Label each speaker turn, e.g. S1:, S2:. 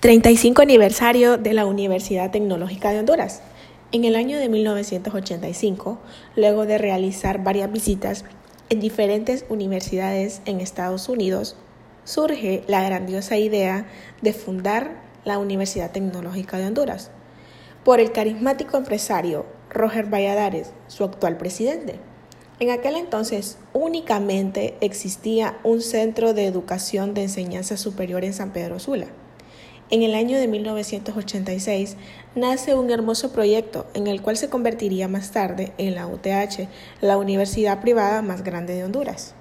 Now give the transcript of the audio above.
S1: 35 aniversario de la Universidad Tecnológica de Honduras. En el año de 1985, luego de realizar varias visitas en diferentes universidades en Estados Unidos, surge la grandiosa idea de fundar la Universidad Tecnológica de Honduras por el carismático empresario Roger Valladares, su actual presidente. En aquel entonces únicamente existía un centro de educación de enseñanza superior en San Pedro Sula en el año de 1986 nace un hermoso proyecto en el cual se convertiría más tarde en la UTH, la universidad privada más grande de Honduras.